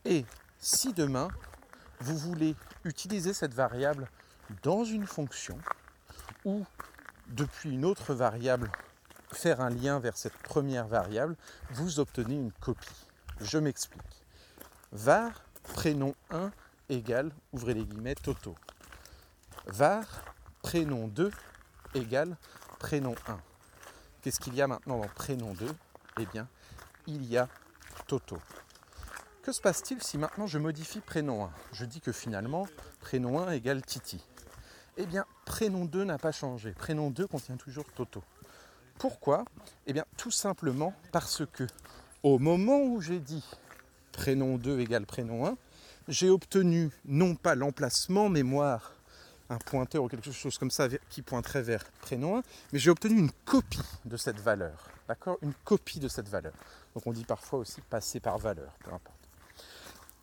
Et si demain, vous voulez utiliser cette variable dans une fonction ou depuis une autre variable faire un lien vers cette première variable, vous obtenez une copie. Je m'explique. var prénom 1 égale, ouvrez les guillemets, Toto. var prénom 2 égale prénom 1. Qu'est-ce qu'il y a maintenant dans prénom 2 Eh bien, il y a Toto. Que se passe-t-il si maintenant je modifie prénom 1 Je dis que finalement, prénom 1 égale Titi. Eh bien, prénom 2 n'a pas changé. Prénom 2 contient toujours Toto. Pourquoi Eh bien, tout simplement parce que au moment où j'ai dit prénom 2 égale prénom 1, j'ai obtenu non pas l'emplacement mémoire, un pointeur ou quelque chose comme ça qui pointerait vers prénom 1, mais j'ai obtenu une copie de cette valeur. D'accord? Une copie de cette valeur. Donc on dit parfois aussi passer par valeur, peu importe.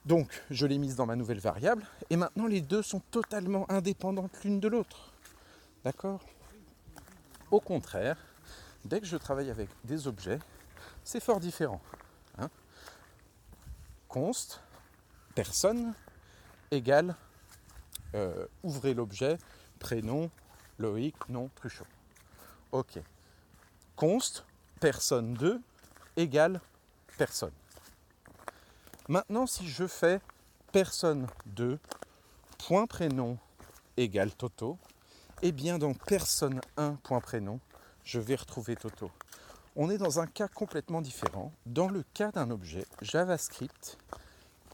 Donc je l'ai mise dans ma nouvelle variable et maintenant les deux sont totalement indépendantes l'une de l'autre. D'accord? Au contraire, dès que je travaille avec des objets, c'est fort différent. Hein? Const, personne, égale, euh, ouvrez l'objet, prénom, Loïc, nom, Truchot. Ok. Const, personne 2, égale personne. Maintenant, si je fais personne 2, point prénom égale Toto, eh bien dans personne 1, point prénom, je vais retrouver Toto. On est dans un cas complètement différent. Dans le cas d'un objet, JavaScript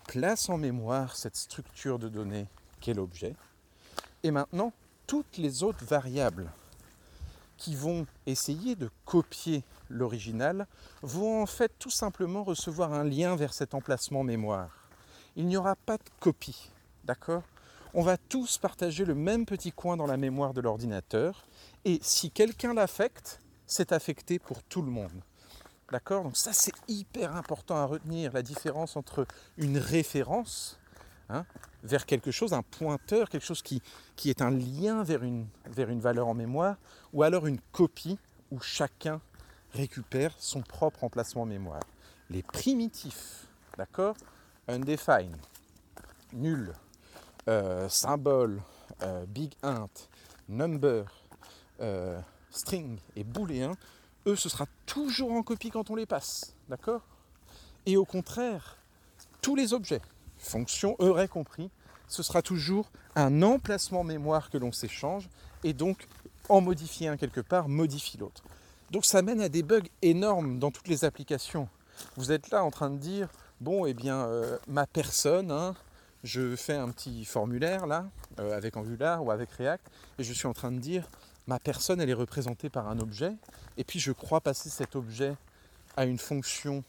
place en mémoire cette structure de données qu'est l'objet. Et maintenant, toutes les autres variables qui vont essayer de copier l'original vont en fait tout simplement recevoir un lien vers cet emplacement mémoire. Il n'y aura pas de copie, d'accord? On va tous partager le même petit coin dans la mémoire de l'ordinateur et si quelqu'un l'affecte, c'est affecté pour tout le monde. D'accord? Donc ça c'est hyper important à retenir, la différence entre une référence hein, vers quelque chose, un pointeur, quelque chose qui, qui est un lien vers une, vers une valeur en mémoire, ou alors une copie où chacun récupère son propre emplacement mémoire. Les primitifs, d'accord? Undefined, nul, euh, symbole, euh, big int, number, euh, string et booléen, eux, ce sera toujours en copie quand on les passe, d'accord? Et au contraire, tous les objets, fonctions, auraient compris, ce sera toujours un emplacement mémoire que l'on s'échange, et donc en modifier un quelque part modifie l'autre. Donc ça mène à des bugs énormes dans toutes les applications. Vous êtes là en train de dire, bon, eh bien, euh, ma personne, hein, je fais un petit formulaire là, euh, avec Angular ou avec React, et je suis en train de dire ma personne elle est représentée par un objet, et puis je crois passer cet objet à une fonction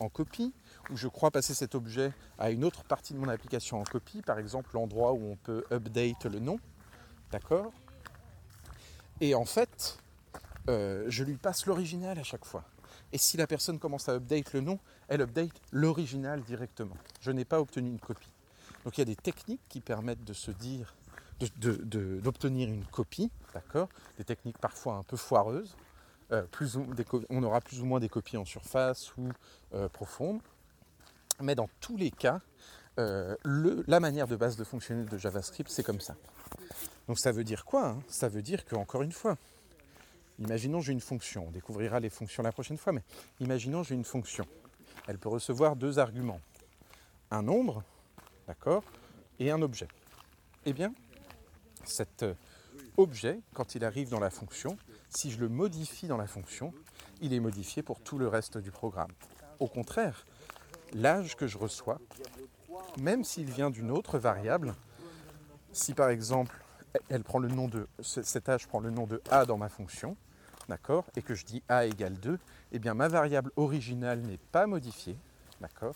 en copie, ou je crois passer cet objet à une autre partie de mon application en copie, par exemple l'endroit où on peut update le nom, d'accord? Et en fait, euh, je lui passe l'original à chaque fois. Et si la personne commence à update le nom, elle update l'original directement. Je n'ai pas obtenu une copie. Donc il y a des techniques qui permettent de se dire, d'obtenir une copie, d'accord? Des techniques parfois un peu foireuses. Euh, plus on aura plus ou moins des copies en surface ou euh, profondes. Mais dans tous les cas, la manière de base de fonctionner de JavaScript, c'est comme ça. Donc ça veut dire quoi hein? Ça veut dire qu'encore une fois, imaginons j'ai une fonction, on découvrira les fonctions la prochaine fois, mais imaginons j'ai une fonction. Elle peut recevoir deux arguments. Un nombre, d'accord, et un objet. Eh bien, cet euh, objet, quand il arrive dans la fonction, si je le modifie dans la fonction, il est modifié pour tout le reste du programme. Au contraire, l'âge que je reçois, même s'il vient d'une autre variable, si par exemple elle prend le nom de cet âge prend le nom de a dans ma fonction, d'accord, et que je dis a égale 2, eh bien ma variable originale n'est pas modifiée, d'accord.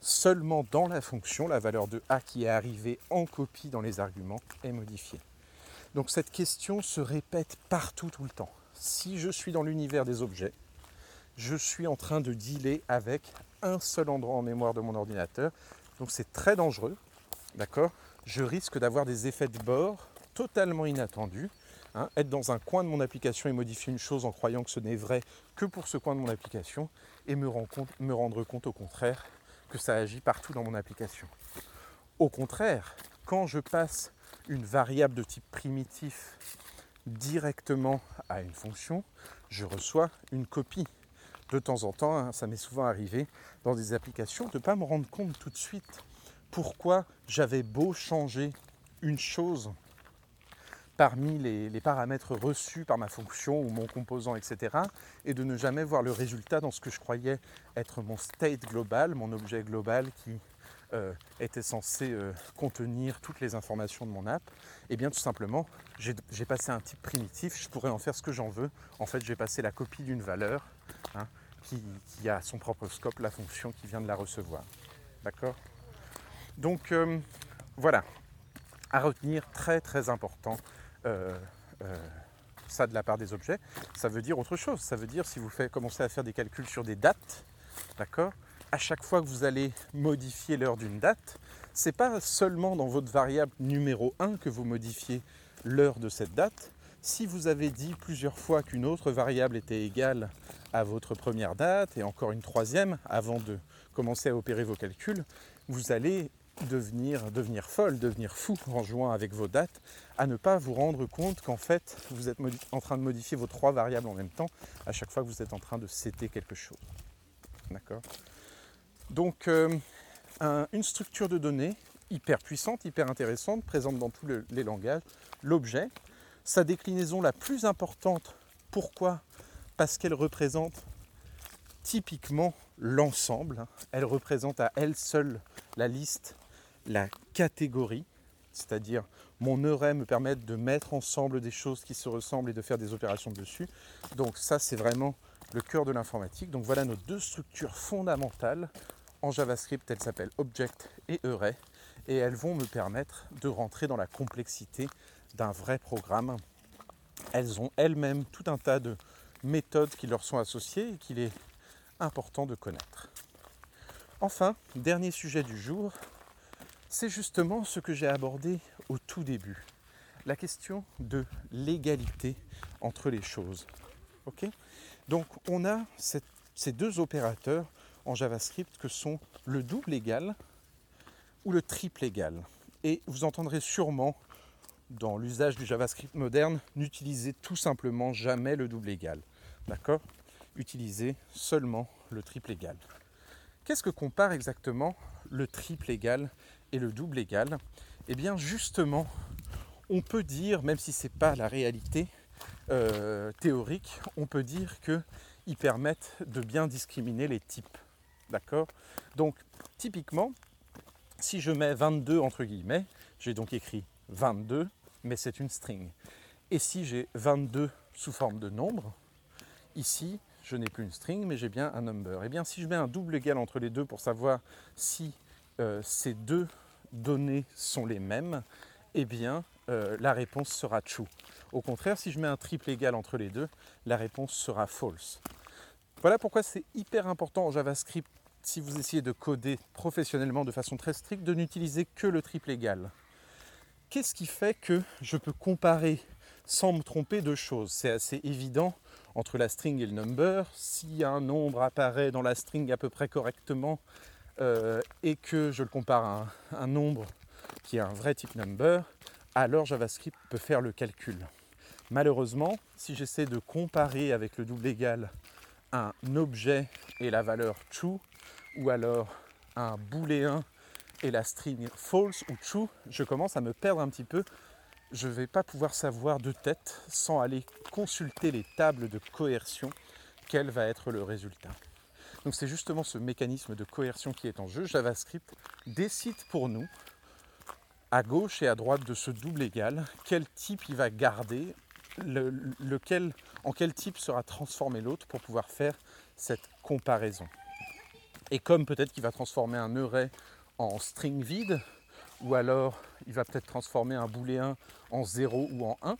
Seulement dans la fonction, la valeur de a qui est arrivée en copie dans les arguments est modifiée. Donc cette question se répète partout tout le temps. Si je suis dans l'univers des objets, je suis en train de dealer avec un seul endroit en mémoire de mon ordinateur. Donc c'est très dangereux, d'accord Je risque d'avoir des effets de bord totalement inattendus. Hein. être dans un coin de mon application et modifier une chose en croyant que ce n'est vrai que pour ce coin de mon application et me, me rendre compte au contraire que ça agit partout dans mon application. Au contraire, quand je passe une variable de type primitif directement à une fonction, je reçois une copie. De temps en temps, hein, ça m'est souvent arrivé dans des applications de ne pas me rendre compte tout de suite pourquoi j'avais beau changer une chose parmi les, paramètres reçus par ma fonction ou mon composant, etc. Et de ne jamais voir le résultat dans ce que je croyais être mon state global, mon objet global qui euh, était censé euh, contenir toutes les informations de mon app, et eh bien tout simplement, j'ai passé un type primitif, je pourrais en faire ce que j'en veux. En fait, j'ai passé la copie d'une valeur hein, qui, qui, a son propre scope, la fonction qui vient de la recevoir. D'accord? Donc euh, voilà, à retenir, très très important. Ça de la part des objets, ça veut dire autre chose. Ça veut dire si vous commencez à faire des calculs sur des dates, d'accord? À chaque fois que vous allez modifier l'heure d'une date, ce n'est pas seulement dans votre variable numéro 1 que vous modifiez l'heure de cette date. Si vous avez dit plusieurs fois qu'une autre variable était égale à votre première date et encore une troisième avant de commencer à opérer vos calculs, vous allez devenir, folle, devenir fou en jouant avec vos dates, à ne pas vous rendre compte qu'en fait vous êtes en train de modifier vos trois variables en même temps à chaque fois que vous êtes en train de céder quelque chose. D'accord? Donc euh, une structure de données hyper puissante, hyper intéressante, présente dans tous les langages, l'objet, sa déclinaison la plus importante, pourquoi? Parce qu'elle représente typiquement l'ensemble, elle représente à elle seule la liste, la catégorie, c'est-à-dire mon array me permet de mettre ensemble des choses qui se ressemblent et de faire des opérations dessus. Donc ça c'est vraiment le cœur de l'informatique. Donc voilà nos deux structures fondamentales en JavaScript, elles s'appellent Object et Array et elles vont me permettre de rentrer dans la complexité d'un vrai programme. Elles ont elles-mêmes tout un tas de méthodes qui leur sont associées et qu'il est important de connaître. Enfin, dernier sujet du jour, c'est justement ce que j'ai abordé au tout début, la question de l'égalité entre les choses. Donc on a ces deux opérateurs en JavaScript que sont le double égal ou le triple égal. Et vous entendrez sûrement dans l'usage du JavaScript moderne n'utilisez tout simplement jamais le double égal. D'accord? Utilisez seulement le triple égal. Qu'est-ce que compare exactement le triple égal et le double égal Eh bien justement, on peut dire, même si ce n'est pas la réalité euh, théorique, on peut dire qu'ils permettent de bien discriminer les types. D'accord? Donc, typiquement, Si je mets 22 entre guillemets, j'ai donc écrit 22, mais c'est une string. Et si j'ai 22 sous forme de nombre, ici, je n'ai plus une string, mais j'ai bien un number. Et eh bien, si je mets un double égal entre les deux pour savoir si euh, ces deux données sont les mêmes, eh bien, euh, la réponse sera true. Au contraire, si je mets un triple égal entre les deux, la réponse sera false. Voilà pourquoi c'est hyper important en JavaScript, si vous essayez de coder professionnellement de façon très stricte, de n'utiliser que le triple égal. Qu'est-ce qui fait que je peux comparer sans me tromper deux choses? C'est assez évident entre la string et le number. Si un nombre apparaît dans la string à peu près correctement euh, et que je le compare à un nombre qui est un vrai type number, alors JavaScript peut faire le calcul. Malheureusement, si j'essaie de comparer avec le double égal un objet et la valeur true, ou alors un booléen et la string false ou true, je commence à me perdre un petit peu. Je ne vais pas pouvoir savoir de tête, sans aller consulter les tables de coercion, quel va être le résultat? Donc c'est justement ce mécanisme de coercion qui est en jeu. JavaScript décide pour nous à gauche et à droite de ce double égal, quel type il va garder, lequel, en quel type sera transformé l'autre pour pouvoir faire cette comparaison. Et comme peut-être qu'il va transformer un array en string vide, ou alors il va peut-être transformer un booléen en 0 ou en 1,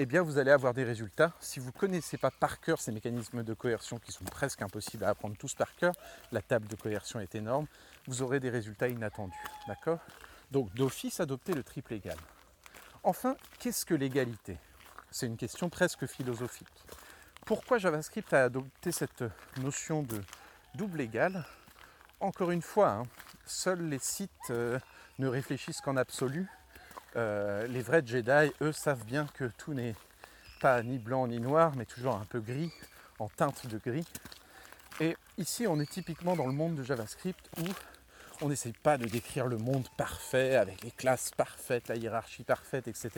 eh bien vous allez avoir des résultats. Si vous ne connaissez pas par cœur ces mécanismes de coercion qui sont presque impossibles à apprendre tous par cœur, la table de coercion est énorme, vous aurez des résultats inattendus. D'accord? Donc d'office adopter le triple égal. Enfin, qu'est-ce que l'égalité? C'est une question presque philosophique. Pourquoi JavaScript a adopté cette notion de double égal? Encore une fois, hein, seuls les sites euh, ne réfléchissent qu'en absolu. Euh, les vrais Jedi, eux, savent bien que tout n'est pas ni blanc ni noir, mais toujours un peu gris, en teinte de gris. Et ici, on est typiquement dans le monde de JavaScript où on n'essaye pas de décrire le monde parfait avec les classes parfaites, la hiérarchie parfaite, etc.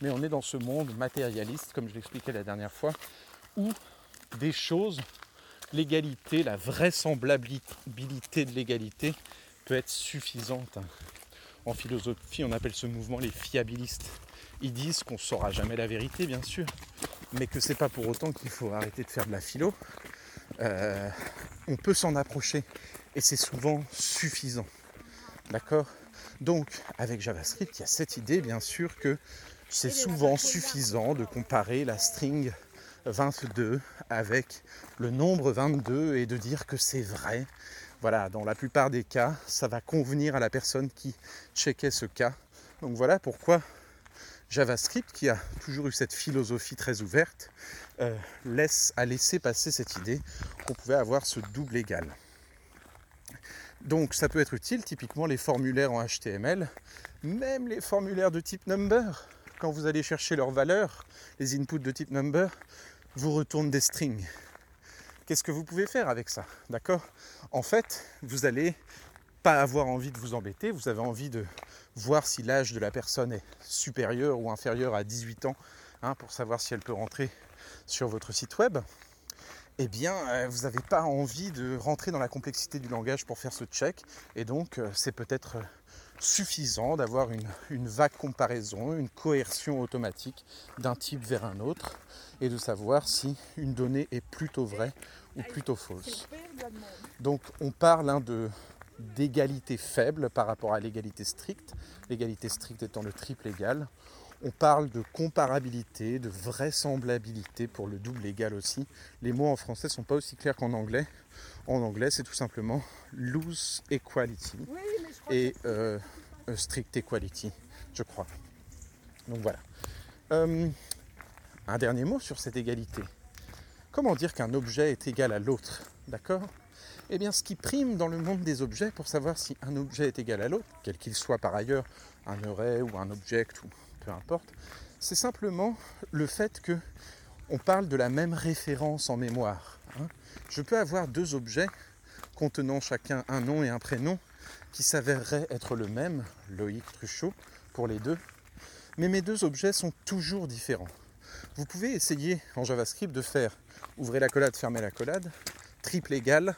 Mais on est dans ce monde matérialiste, comme je l'expliquais la dernière fois, où des choses, l'égalité, la vraisemblabilité de l'égalité peut être suffisante. En philosophie, on appelle ce mouvement les fiabilistes. Ils disent qu'on ne saura jamais la vérité, bien sûr, mais que c'est pas pour autant qu'il faut arrêter de faire de la philo. Euh, on peut s'en approcher et c'est souvent suffisant. D'accord? Donc avec JavaScript, il y a cette idée bien sûr que c'est souvent suffisant de comparer la string 22 avec le nombre 22 et de dire que c'est vrai. Voilà, dans la plupart des cas, ça va convenir à la personne qui checkait ce cas. Donc voilà pourquoi JavaScript, qui a toujours eu cette philosophie très ouverte, euh, laisse, a laissé passer cette idée qu'on pouvait avoir ce double égal. Donc ça peut être utile, typiquement les formulaires en HTML, même les formulaires de type number, quand vous allez chercher leurs valeurs, les inputs de type number, vous retournent des strings. Qu'est-ce que vous pouvez faire avec ça D'accord? En fait, vous n'allez pas avoir envie de vous embêter, vous avez envie de voir si l'âge de la personne est supérieur ou inférieur à 18 ans, hein, pour savoir si elle peut rentrer sur votre site web eh bien, euh, vous n'avez pas envie de rentrer dans la complexité du langage pour faire ce check. Et donc, euh, c'est peut-être euh, suffisant d'avoir une, vague comparaison, une coercion automatique d'un type vers un autre, et de savoir si une donnée est plutôt vraie ou plutôt fausse. Donc, on parle hein, d'égalité faible par rapport à l'égalité stricte, l'égalité stricte étant le triple égal on parle de comparabilité, de vraisemblabilité pour le double égal aussi. Les mots en français ne sont pas aussi clairs qu'en anglais. En anglais, c'est tout simplement loose equality et euh, strict equality, je crois. Donc voilà. Euh, un dernier mot sur cette égalité. Comment dire qu'un objet est égal à l'autre D'accord? Eh bien, ce qui prime dans le monde des objets pour savoir si un objet est égal à l'autre, quel qu'il soit par ailleurs, un array ou un object ou peu importe, c'est simplement le fait que on parle de la même référence en mémoire. Hein. Je peux avoir deux objets contenant chacun un nom et un prénom qui s'avéreraient être le même, Loïc Truchot, pour les deux, mais mes deux objets sont toujours différents. Vous pouvez essayer en JavaScript de faire ouvrez la collade, fermez la collade, triple égal,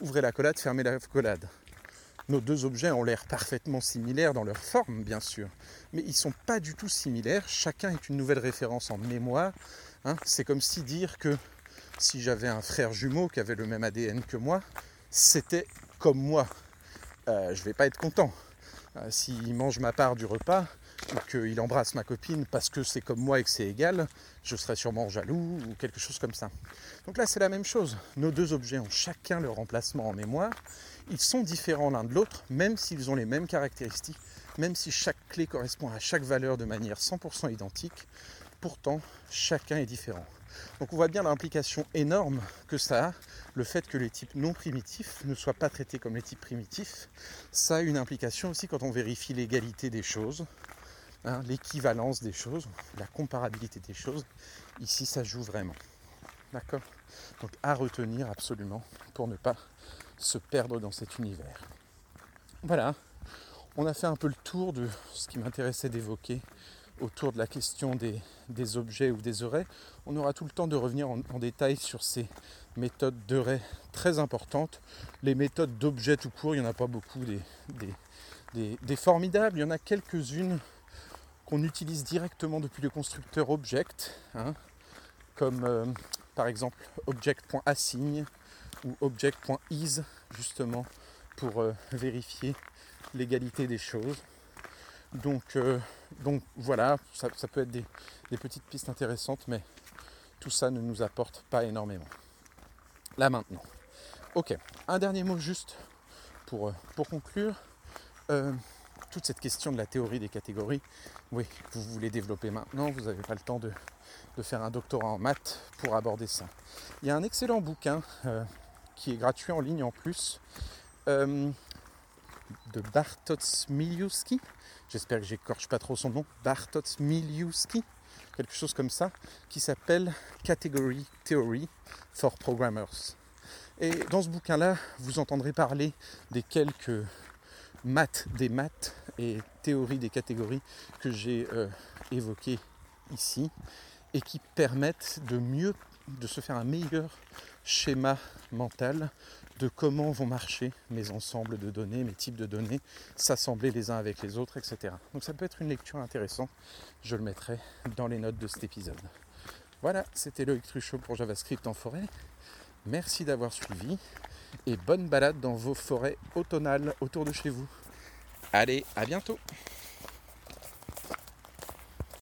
ouvrez la collade, fermez la collade. Nos deux objets ont l'air parfaitement similaires dans leur forme, bien sûr, mais ils ne sont pas du tout similaires. Chacun est une nouvelle référence en mémoire. Hein. C'est comme si dire que si j'avais un frère jumeau qui avait le même ADN que moi, c'était comme moi. Euh, je ne vais pas être content. Euh, s'il mange ma part du repas, ou qu'il embrasse ma copine parce que c'est comme moi et que c'est égal, je serais sûrement jaloux ou quelque chose comme ça. Donc là, c'est la même chose. Nos deux objets ont chacun leur emplacement en mémoire. Ils sont différents l'un de l'autre, même s'ils ont les mêmes caractéristiques, même si chaque clé correspond à chaque valeur de manière 100% identique. Pourtant, chacun est différent. Donc on voit bien l'implication énorme que ça a, le fait que les types non primitifs ne soient pas traités comme les types primitifs. Ça a une implication aussi quand on vérifie l'égalité des choses, hein, l'équivalence des choses, la comparabilité des choses. Ici, ça joue vraiment. D'accord? Donc à retenir absolument pour ne pas se perdre dans cet univers. Voilà, on a fait un peu le tour de ce qui m'intéressait d'évoquer autour de la question des, objets ou des oreilles. On aura tout le temps de revenir en, détail sur ces méthodes d'oreilles très importantes. Les méthodes d'objets tout court, il n'y en a pas beaucoup des, des, formidables. Il y en a quelques-unes qu'on utilise directement depuis le constructeur Object, hein, comme euh, par exemple object.assign ou object.is justement pour euh, vérifier l'égalité des choses. Donc, euh, donc voilà, ça, peut être des, petites pistes intéressantes, mais tout ça ne nous apporte pas énormément. Là maintenant. Ok, un dernier mot juste pour, euh, pour conclure. Euh, toute cette question de la théorie des catégories, oui, vous voulez développer maintenant, vous n'avez pas le temps de, faire un doctorat en maths pour aborder ça. Il y a un excellent bouquin qui est gratuit en ligne en plus, de Bartosz Miliuski, j'espère que j'écorche pas trop son nom, Bartosz Miliuski, quelque chose comme ça, qui s'appelle Category Theory for Programmers. Et dans ce bouquin-là, vous entendrez parler des quelques maths des maths et théories des catégories que j'ai euh, évoquées ici et qui permettent de mieux, de se faire un meilleur schéma mental de comment vont marcher mes ensembles de données, mes types de données, s'assembler les uns avec les autres, etc. Donc ça peut être une lecture intéressante. Je le mettrai dans les notes de cet épisode. Voilà, c'était Loïc Truchot pour JavaScript en forêt. Merci d'avoir suivi et bonne balade dans vos forêts automnales autour de chez vous. Allez, à bientôt